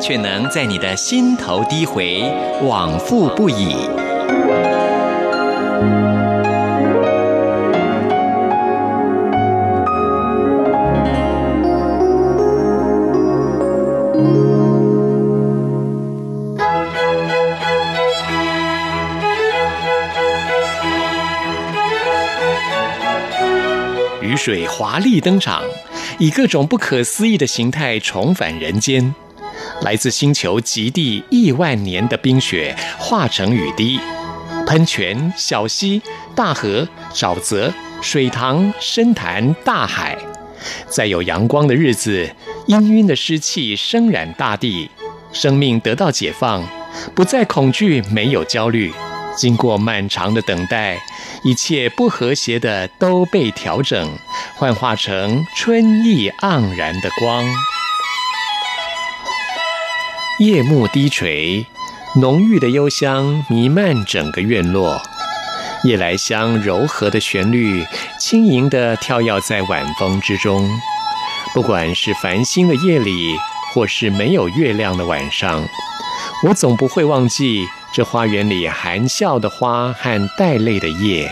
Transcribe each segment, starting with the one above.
却能在你的心头低回，往复不已。雨水华丽登场，以各种不可思议的形态重返人间。来自星球极地亿万年的冰雪化成雨滴，喷泉、小溪、大河、沼泽、水塘、深潭、大海，在有阳光的日子，氤氲的湿气升染大地，生命得到解放，不再恐惧，没有焦虑。经过漫长的等待，一切不和谐的都被调整，幻化成春意盎然的光。夜幕低垂，浓郁的幽香弥漫整个院落。夜来香柔和的旋律，轻盈地跳跃在晚风之中。不管是繁星的夜里，或是没有月亮的晚上，我总不会忘记这花园里含笑的花和带泪的叶，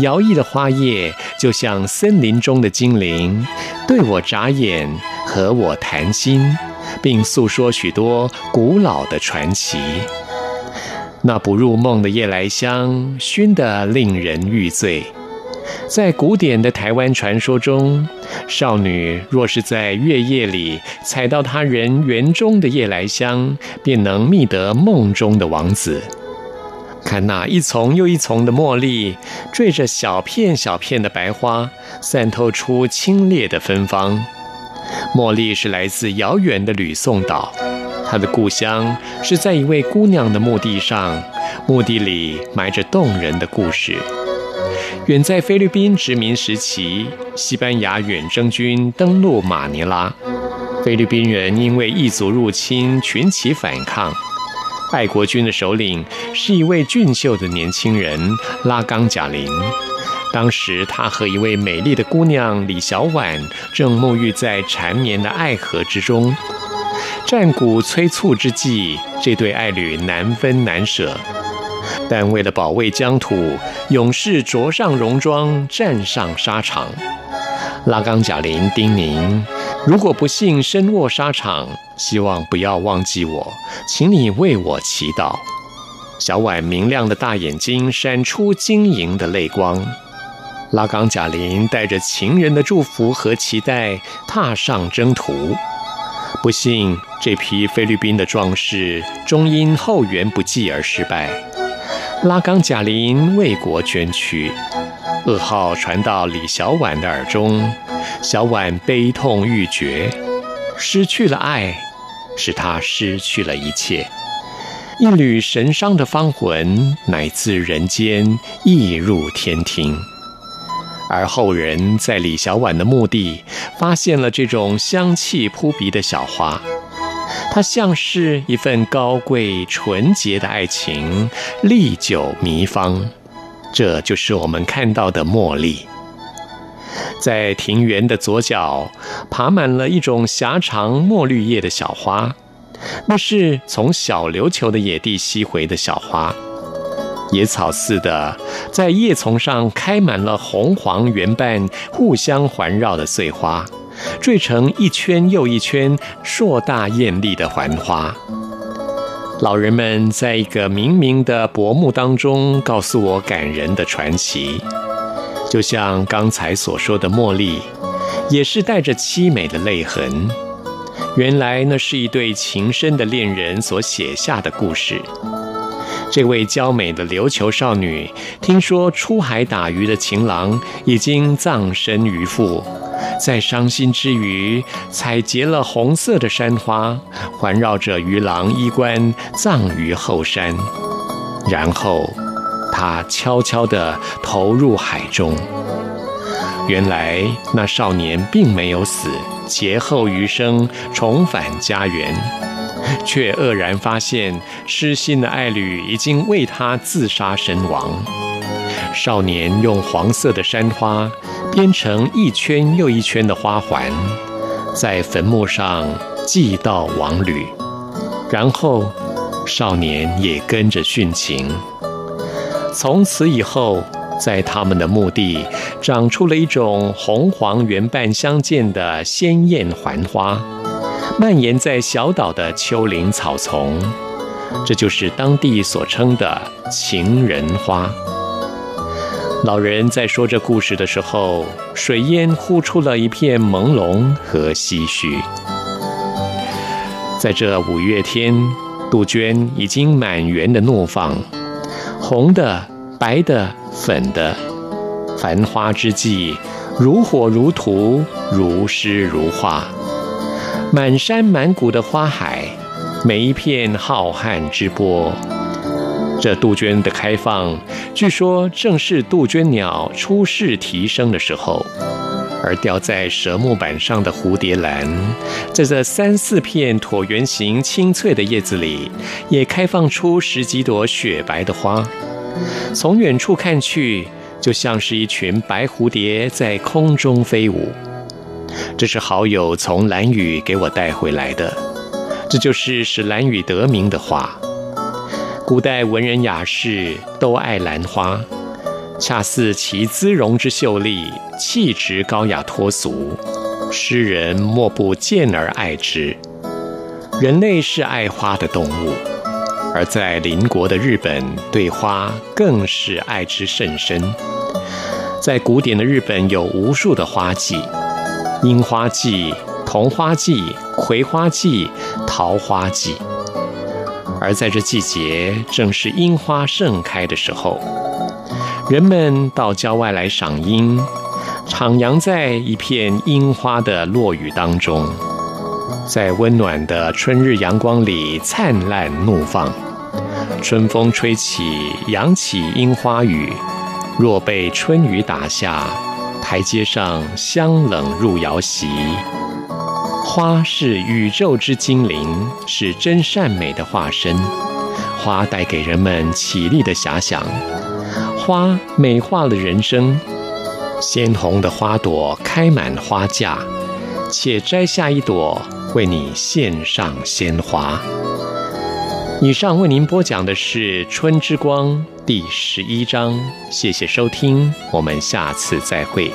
摇曳的花叶就像森林中的精灵，对我眨眼，和我谈心。并诉说许多古老的传奇。那不入梦的夜来香，熏得令人欲醉。在古典的台湾传说中，少女若是在月夜里采到他人园中的夜来香，便能觅得梦中的王子。看那一丛又一丛的茉莉，缀着小片小片的白花，散透出清冽的芬芳。茉莉是来自遥远的吕宋岛，她的故乡是在一位姑娘的墓地上，墓地里埋着动人的故事。远在菲律宾殖民时期，西班牙远征军登陆马尼拉，菲律宾人因为异族入侵群起反抗，爱国军的首领是一位俊秀的年轻人拉冈贾林。当时，他和一位美丽的姑娘李小婉正沐浴在缠绵的爱河之中。战鼓催促之际，这对爱侣难分难舍。但为了保卫疆土，勇士着上戎装，站上沙场。拉冈贾林叮咛：如果不幸身卧沙场，希望不要忘记我，请你为我祈祷。小婉明亮的大眼睛闪出晶莹的泪光。拉冈贾林带着情人的祝福和期待踏上征途，不幸这批菲律宾的壮士终因后援不继而失败。拉冈贾林为国捐躯，噩耗传到李小婉的耳中，小婉悲痛欲绝，失去了爱，使她失去了一切。一缕神伤的芳魂乃自人间溢入天庭。而后人在李小婉的墓地发现了这种香气扑鼻的小花，它像是一份高贵纯洁的爱情，历久弥芳。这就是我们看到的茉莉。在庭园的左角，爬满了一种狭长墨绿叶的小花，那是从小琉球的野地吸回的小花。野草似的，在叶丛上开满了红黄圆瓣互相环绕的碎花，缀成一圈又一圈硕大艳丽的环花。老人们在一个冥冥的薄暮当中告诉我感人的传奇，就像刚才所说的茉莉，也是带着凄美的泪痕。原来那是一对情深的恋人所写下的故事。这位娇美的琉球少女，听说出海打鱼的情郎已经葬身鱼腹，在伤心之余，采结了红色的山花，环绕着鱼郎衣冠，葬于后山。然后他悄悄地投入海中。原来那少年并没有死，劫后余生，重返家园，却愕然发现痴心的爱侣已经为他自杀身亡。少年用黄色的山花编成一圈又一圈的花环，在坟墓上祭悼亡侣，然后少年也跟着殉情。从此以后，在他们的墓地长出了一种红黄圆瓣相间的鲜艳环花，蔓延在小岛的丘陵草丛，这就是当地所称的情人花。老人在说这故事的时候，水烟呼出了一片朦胧和唏嘘。在这五月天，杜鹃已经满园的怒放，红的、白的。粉的繁花之际，如火如荼，如诗如画，满山满谷的花海，每一片浩瀚之波。这杜鹃的开放，据说正是杜鹃鸟初试啼声的时候，而吊在蛇木板上的蝴蝶兰，在这三四片椭圆形青翠的叶子里，也开放出十几朵雪白的花。从远处看去，就像是一群白蝴蝶在空中飞舞。这是好友从蓝雨给我带回来的，这就是使蓝雨得名的花。古代文人雅士都爱兰花，恰似其姿容之秀丽，气质高雅脱俗，诗人莫不见而爱之。人类是爱花的动物。而在邻国的日本，对花更是爱之甚深。在古典的日本，有无数的花季：樱花季、桐花季、葵花季、桃花季。而在这季节，正是樱花盛开的时候，人们到郊外来赏樱，徜徉在一片樱花的落雨当中。在温暖的春日阳光里灿烂怒放，春风吹起，扬起樱花雨。若被春雨打下，台阶上香冷入窑席。花是宇宙之精灵，是真善美的化身。花带给人们绮丽的遐想，花美化了人生。鲜红的花朵开满花架，且摘下一朵。为你献上鲜花。以上为您播讲的是《春之光》第十一章，谢谢收听，我们下次再会。